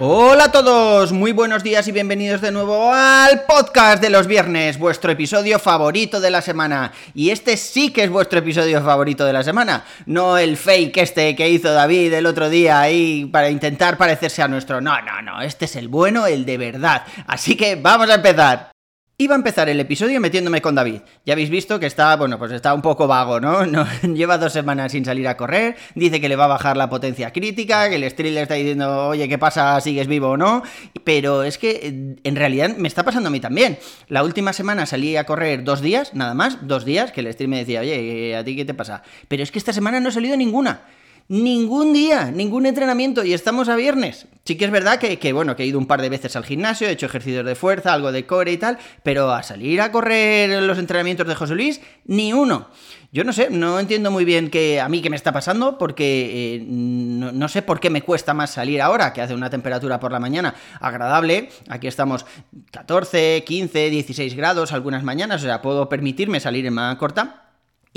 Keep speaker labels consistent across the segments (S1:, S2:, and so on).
S1: Hola a todos, muy buenos días y bienvenidos de nuevo al podcast de los viernes, vuestro episodio favorito de la semana. Y este sí que es vuestro episodio favorito de la semana, no el fake este que hizo David el otro día ahí para intentar parecerse a nuestro. No, no, no, este es el bueno, el de verdad. Así que vamos a empezar. Iba a empezar el episodio metiéndome con David. Ya habéis visto que está, bueno, pues está un poco vago, ¿no? lleva dos semanas sin salir a correr, dice que le va a bajar la potencia crítica, que el Street le está diciendo, oye, ¿qué pasa? ¿Sigues vivo o no? Pero es que en realidad me está pasando a mí también. La última semana salí a correr dos días, nada más, dos días, que el Street me decía, oye, ¿a ti qué te pasa? Pero es que esta semana no he salido ninguna ningún día, ningún entrenamiento y estamos a viernes. Sí que es verdad que, bueno, que he ido un par de veces al gimnasio, he hecho ejercicios de fuerza, algo de core y tal, pero a salir a correr los entrenamientos de José Luis, ni uno. Yo no sé, no entiendo muy bien que a mí qué me está pasando, porque eh, no, no, sé por qué me cuesta más salir ahora, que hace una temperatura por la mañana agradable. Aquí estamos 14, 15, 16 grados algunas mañanas, o sea, puedo permitirme salir en manga corta.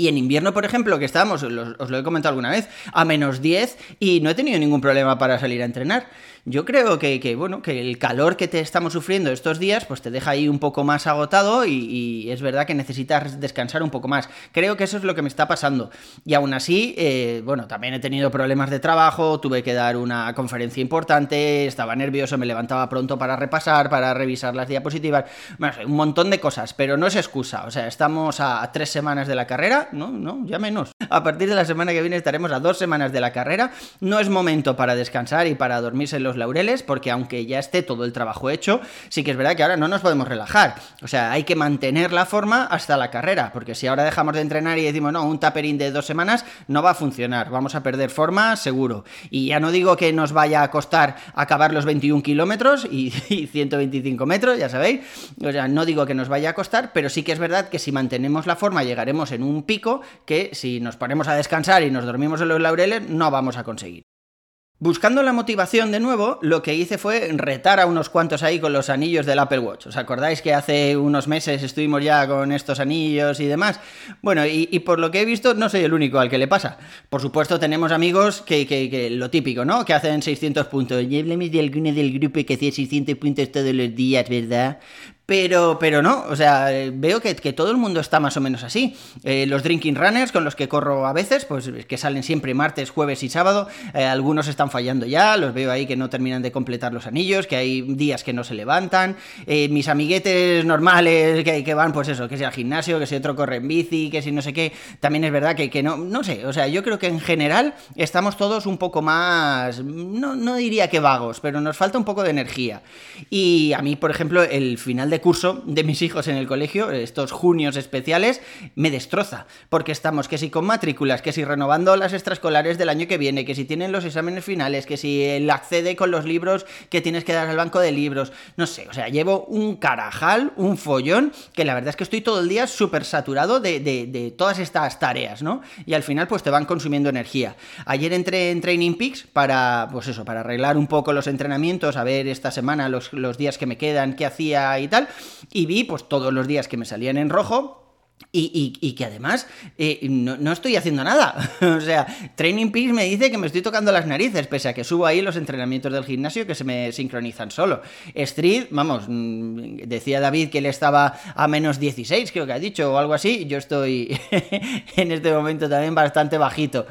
S1: Y en invierno, por ejemplo, que estábamos, os lo he comentado alguna vez, a menos 10 y no he tenido ningún problema para salir a entrenar. Yo creo que, bueno, que el calor que te estamos sufriendo estos días, pues te deja ahí un poco más agotado y, es verdad que necesitas descansar un poco más. Creo que eso es lo que me está pasando. Y aún así, eh, bueno, también he tenido problemas de trabajo, tuve que dar una conferencia importante, estaba nervioso, me levantaba pronto para repasar, para revisar las diapositivas, bueno, un montón de cosas, pero no es excusa. O sea, estamos a tres semanas de la carrera, no, no, ya menos. A partir de la semana que viene estaremos a dos semanas de la carrera. No es momento para descansar y para dormirse en los laureles, porque aunque ya esté todo el trabajo hecho, sí que es verdad que ahora no nos podemos relajar. O sea, hay que mantener la forma hasta la carrera, porque si ahora dejamos de entrenar y decimos, no, un tapering de dos semanas, no va a funcionar, vamos a perder forma seguro. Y ya no digo que nos vaya a costar acabar los 21 kilómetros y, 125 metros, ya sabéis. O sea, no digo que nos vaya a costar, pero sí que es verdad que si mantenemos la forma llegaremos en un pico que si nos ponemos a descansar y nos dormimos en los laureles no vamos a conseguir. Buscando la motivación de nuevo, lo que hice fue retar a unos cuantos ahí con los anillos del Apple Watch. ¿Os acordáis que hace unos meses estuvimos ya con estos anillos y demás? Bueno, y, por lo que he visto, no soy el único al que le pasa. Por supuesto, tenemos amigos que, que, lo típico, ¿no? Que hacen 600 puntos. Y hablemos de del grupo que hacía 600 puntos todos los días, ¿verdad? Pero, pero no, o sea, veo que, todo el mundo está más o menos así. Eh, los drinking runners con los que corro a veces, pues que salen siempre martes, jueves y sábado, eh, algunos están fallando ya, los veo ahí que no terminan de completar los anillos, que hay días que no se levantan. Eh, mis amiguetes normales que, van, pues eso, que sea al gimnasio, que si otro corre en bici, que si no sé qué, también es verdad que, que no, no sé, o sea, yo creo que en general estamos todos un poco más, no, no diría que vagos, pero nos falta un poco de energía. Y a mí, por ejemplo, el final de curso de mis hijos en el colegio, estos junios especiales, me destroza, porque estamos que si con matrículas, que si renovando las extraescolares del año que viene, que si tienen los exámenes finales, que si el accede con los libros que tienes que dar al banco de libros, no sé, o sea, llevo un carajal, un follón, que la verdad es que estoy todo el día súper saturado de, de, todas estas tareas, ¿no? Y al final pues te van consumiendo energía. Ayer entré en Training Peaks para, pues eso, para arreglar un poco los entrenamientos, a ver esta semana los, los días que me quedan, qué hacía y tal, y vi pues todos los días que me salían en rojo, y, que además eh, no, estoy haciendo nada. o sea, Training Peaks me dice que me estoy tocando las narices, pese a que subo ahí los entrenamientos del gimnasio que se me sincronizan solo. Street, vamos, mm, decía David que él estaba a menos 16, creo que ha dicho, o algo así. Yo estoy en este momento también bastante bajito.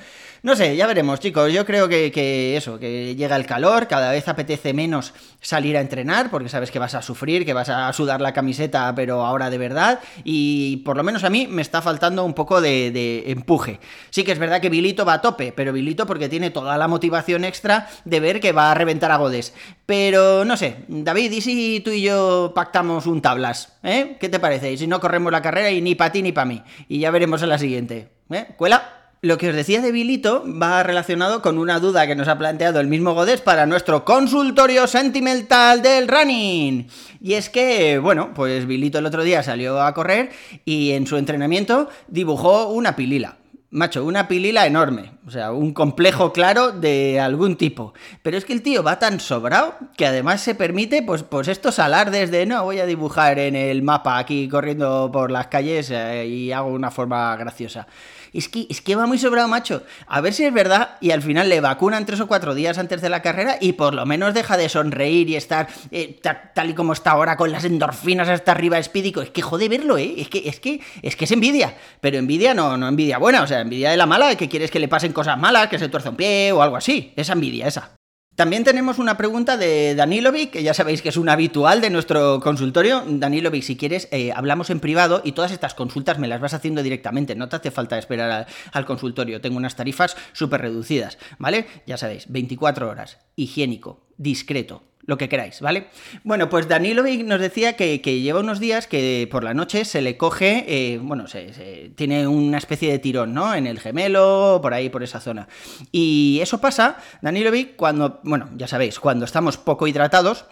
S1: No sé, ya veremos, chicos. Yo creo que, eso, que llega el calor, cada vez apetece menos salir a entrenar, porque sabes que vas a sufrir, que vas a sudar la camiseta, pero ahora de verdad. Y por lo menos a mí me está faltando un poco de, empuje. Sí que es verdad que Bilito va a tope, pero Bilito porque tiene toda la motivación extra de ver que va a reventar a Godes. Pero no sé, David, ¿y si tú y yo pactamos un tablas? ¿Eh? ¿Qué te parece? Y si no corremos la carrera y ni para ti ni para mí. Y ya veremos en la siguiente. ¿Eh? ¿Cuela? Lo que os decía de Bilito va relacionado con una duda que nos ha planteado el mismo Godés para nuestro consultorio sentimental del running. Y es que, bueno, pues Bilito el otro día salió a correr y en su entrenamiento dibujó una pilila. Macho, una pilila enorme, o sea, un complejo claro de algún tipo. Pero es que el tío va tan sobrado que además se permite, pues, pues estos alardes de no, voy a dibujar en el mapa aquí corriendo por las calles eh, y hago una forma graciosa. Es que, es que va muy sobrado, macho. A ver si es verdad y al final le vacunan tres o cuatro días antes de la carrera y por lo menos deja de sonreír y estar eh, tal y como está ahora con las endorfinas hasta arriba espídico. Es que jode verlo, ¿eh? Es que es, que, es, que es envidia. Pero envidia no, no envidia buena, o sea, envidia de la mala, que quieres que le pasen cosas malas, que se tuerza un pie o algo así. Esa envidia, esa. También tenemos una pregunta de Danilovic, que ya sabéis que es un habitual de nuestro consultorio. Danilovic, si quieres, eh, hablamos en privado y todas estas consultas me las vas haciendo directamente. No te hace falta esperar al consultorio. Tengo unas tarifas súper reducidas, ¿vale? Ya sabéis, 24 horas, higiénico, discreto, lo que queráis, ¿vale? Bueno, pues Danilovic nos decía que, lleva unos días que por la noche se le coge, eh, bueno, se, tiene una especie de tirón, ¿no? En el gemelo, por ahí, por esa zona. Y eso pasa, Danilovic, cuando, bueno, ya sabéis, cuando estamos poco hidratados,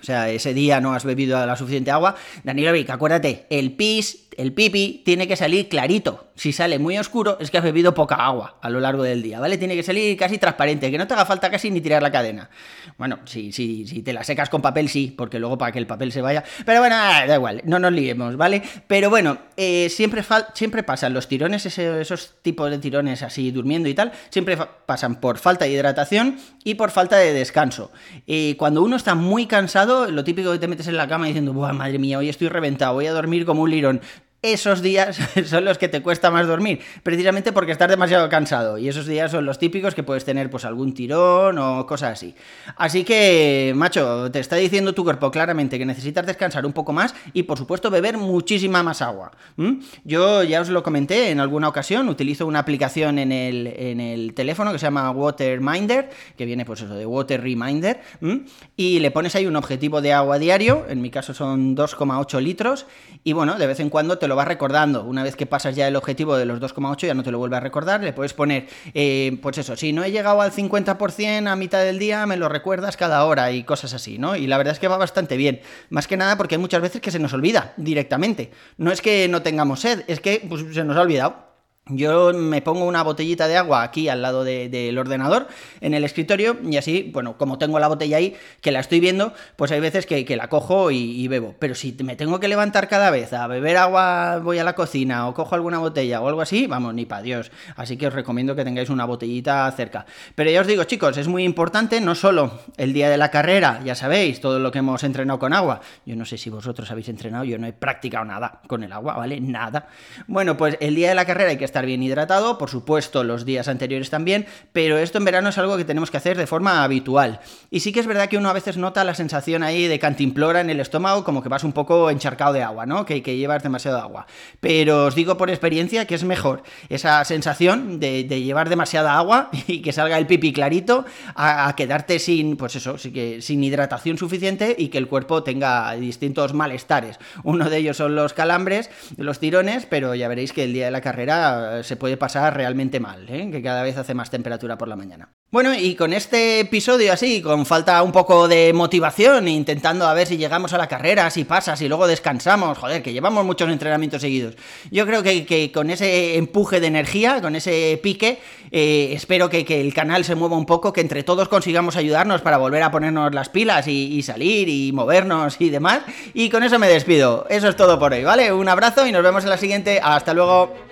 S1: o sea, ese día no has bebido la suficiente agua, Danilovic, acuérdate, el pis el pipi tiene que salir clarito. Si sale muy oscuro es que has bebido poca agua a lo largo del día, ¿vale? Tiene que salir casi transparente, que no te haga falta casi ni tirar la cadena. Bueno, si, si, si te la secas con papel, sí, porque luego para que el papel se vaya... Pero bueno, ah, da igual, no nos liemos, ¿vale? Pero bueno, eh, siempre, siempre pasan los tirones, esos tipos de tirones así durmiendo y tal, siempre pasan por falta de hidratación y por falta de descanso. Cuando uno está muy cansado, lo típico que te metes en la cama diciendo, Buah, madre mía, hoy estoy reventado, voy a dormir como un lirón esos días son los que te cuesta más dormir, precisamente porque estás demasiado cansado y esos días son los típicos que puedes tener pues algún tirón o cosas así. Así que, macho, te está diciendo tu cuerpo claramente que necesitas descansar un poco más y por supuesto beber muchísima más agua. Yo ya os lo comenté en alguna ocasión, utilizo una aplicación en el, en el teléfono que se llama Water Minder, que viene pues eso de Water Reminder, y le pones ahí un objetivo de agua diario, en mi caso son 2,8 litros, y bueno, de vez en cuando te lo lo vas recordando. Una vez que pasas ya el objetivo de los 2,8 ya no te lo vuelve a recordar, le puedes poner, eh, pues eso, si no he llegado al 50% a mitad del día, me lo recuerdas cada hora y cosas así, ¿no? Y la verdad es que va bastante bien. Más que nada porque hay muchas veces que se nos olvida directamente. No es que no tengamos sed, es que pues, se nos ha olvidado. Yo me pongo una botellita de agua aquí al lado del ordenador, en el escritorio, y así, bueno, como tengo la botella ahí, que la estoy viendo, pues hay veces que, la cojo y, bebo. Pero si me tengo que levantar cada vez a beber agua, voy a la cocina o cojo alguna botella o algo así, vamos, ni para Dios. Así que os recomiendo que tengáis una botellita cerca. Pero ya os digo, chicos, es muy importante no solo el día de la carrera, ya sabéis, todo lo que hemos entrenado con agua. Yo no sé si vosotros habéis entrenado, yo no he practicado nada con el agua, ¿vale? Nada. Bueno, pues el día de la carrera hay que estar bien hidratado, por supuesto los días anteriores también, pero esto en verano es algo que tenemos que hacer de forma habitual. Y sí que es verdad que uno a veces nota la sensación ahí de cantimplora en el estómago, como que vas un poco encharcado de agua, ¿no? Que, que llevas demasiado agua. Pero os digo por experiencia que es mejor esa sensación de, llevar demasiada agua y que salga el pipi clarito a, quedarte sin, pues eso, sin hidratación suficiente y que el cuerpo tenga distintos malestares. Uno de ellos son los calambres, los tirones, pero ya veréis que el día de la carrera se puede pasar realmente mal, ¿eh? que cada vez hace más temperatura por la mañana. Bueno, y con este episodio así, con falta un poco de motivación, intentando a ver si llegamos a la carrera, si pasa, si luego descansamos, joder, que llevamos muchos entrenamientos seguidos. Yo creo que, con ese empuje de energía, con ese pique, eh, espero que, el canal se mueva un poco, que entre todos consigamos ayudarnos para volver a ponernos las pilas y, y salir y movernos y demás. Y con eso me despido. Eso es todo por hoy, ¿vale? Un abrazo y nos vemos en la siguiente. Hasta luego.